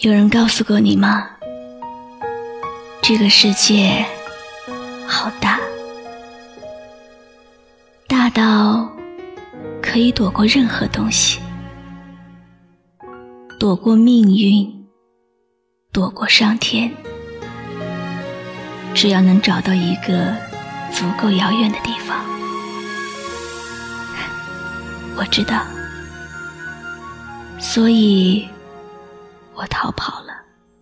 有人告诉过你吗？这个世界好大，大到可以躲过任何东西，躲过命运，躲过上天。只要能找到一个足够遥远的地方，我知道，所以。我逃跑了。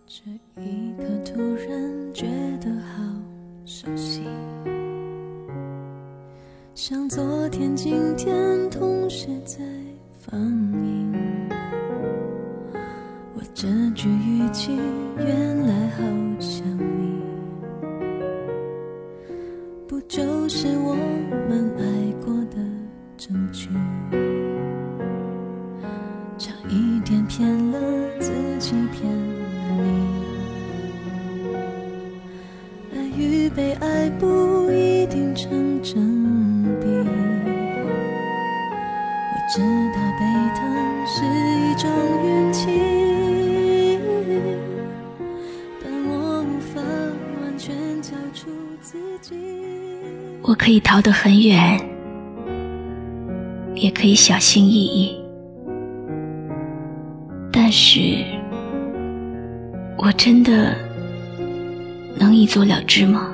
这一刻突然觉得好熟悉，像昨天、今天同时在放映。我这句语气原来好像你，不就是我我知道被疼是一种运气，但我无法完全交出自己。我可以逃得很远，也可以小心翼翼，但是。我真的能一走了之吗？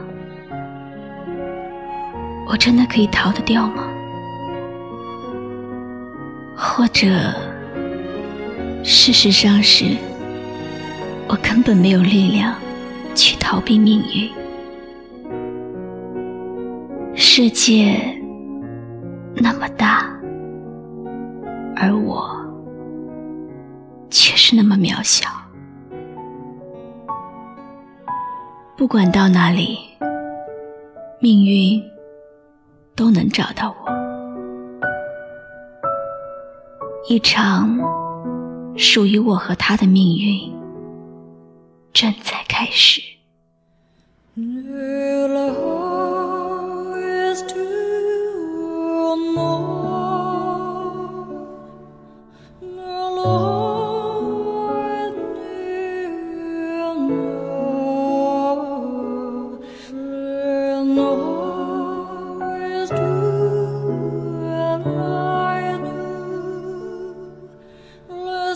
我真的可以逃得掉吗？或者，事实上是，我根本没有力量去逃避命运。世界那么大，而我却是那么渺小。不管到哪里，命运都能找到我。一场属于我和他的命运正在开始。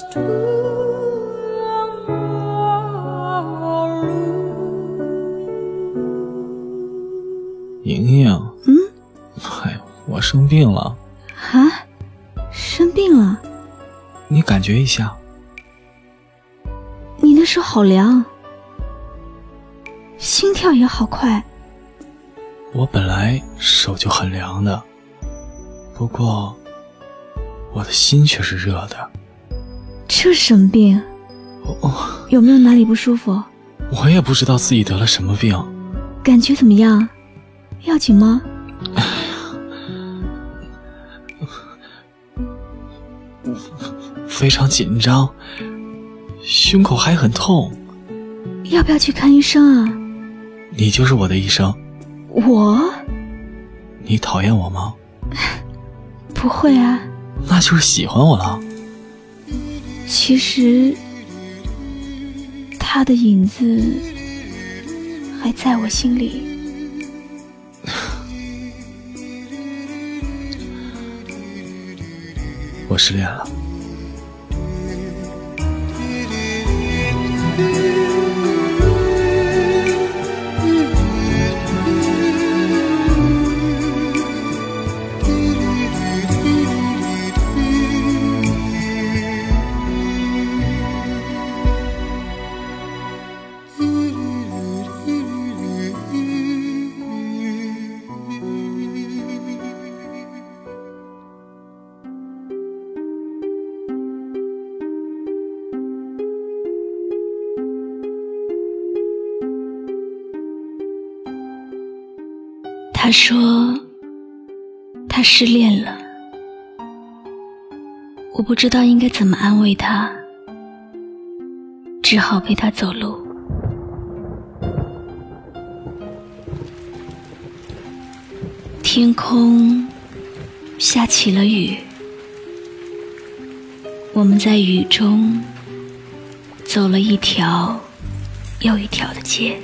莹莹，嗯，哎，我生病了。啊，生病了？你感觉一下。你的手好凉，心跳也好快。我本来手就很凉的，不过我的心却是热的。这什么病？哦，有没有哪里不舒服？我也不知道自己得了什么病。感觉怎么样？要紧吗？哎呀，非常紧张，胸口还很痛。要不要去看医生啊？你就是我的医生。我？你讨厌我吗？不会啊。那就是喜欢我了。其实，他的影子还在我心里。我失恋了。他说：“他失恋了，我不知道应该怎么安慰他，只好陪他走路。天空下起了雨，我们在雨中走了一条又一条的街。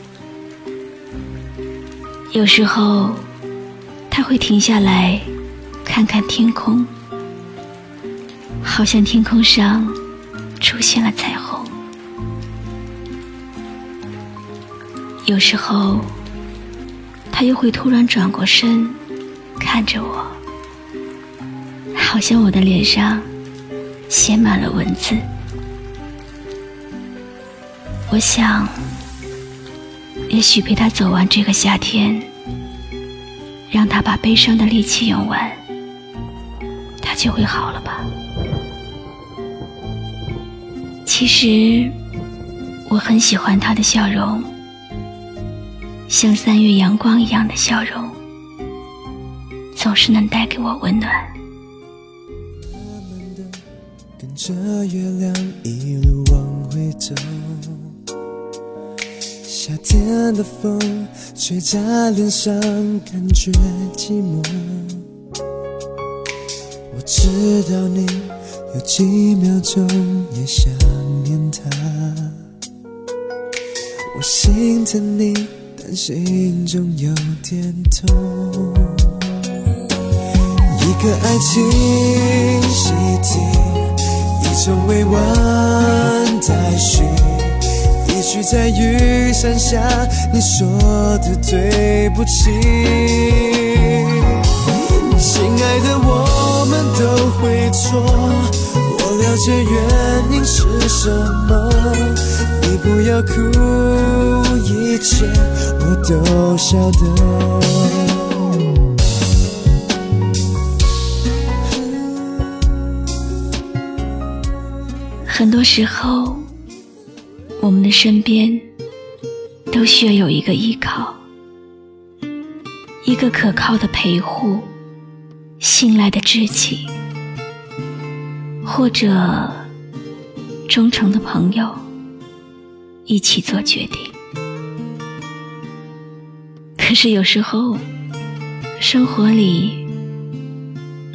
有时候，他会停下来看看天空，好像天空上出现了彩虹。有时候，他又会突然转过身，看着我，好像我的脸上写满了文字。我想。也许陪他走完这个夏天，让他把悲伤的力气用完，他就会好了吧。其实我很喜欢他的笑容，像三月阳光一样的笑容，总是能带给我温暖。跟着月亮一路往回走。夏天的风吹在脸上，感觉寂寞。我知道你有几秒钟也想念他，我心疼你，但心中有点痛。一个爱情习题，一种委婉。许在雨伞下，你说的对不起。亲爱的，我们都会错，我了解原因是什么。你不要哭，一切我都晓得。很多时候。我们的身边都需要有一个依靠，一个可靠的陪护，信赖的知己，或者忠诚的朋友，一起做决定。可是有时候，生活里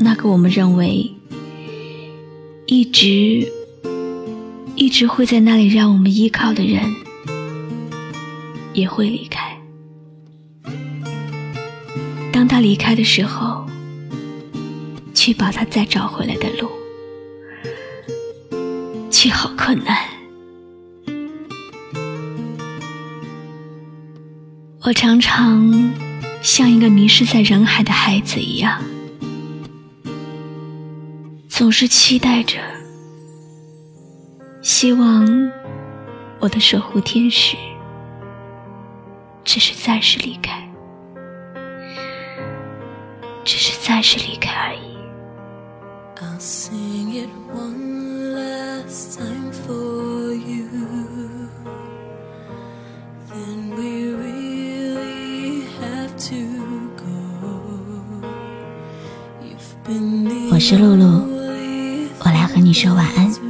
那个我们认为一直。一直会在那里让我们依靠的人，也会离开。当他离开的时候，去把他再找回来的路，却好困难。我常常像一个迷失在人海的孩子一样，总是期待着。希望我的守护天使只是暂时离开，只是暂时离开而已。我是露露，我来和你说晚安。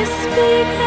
Speak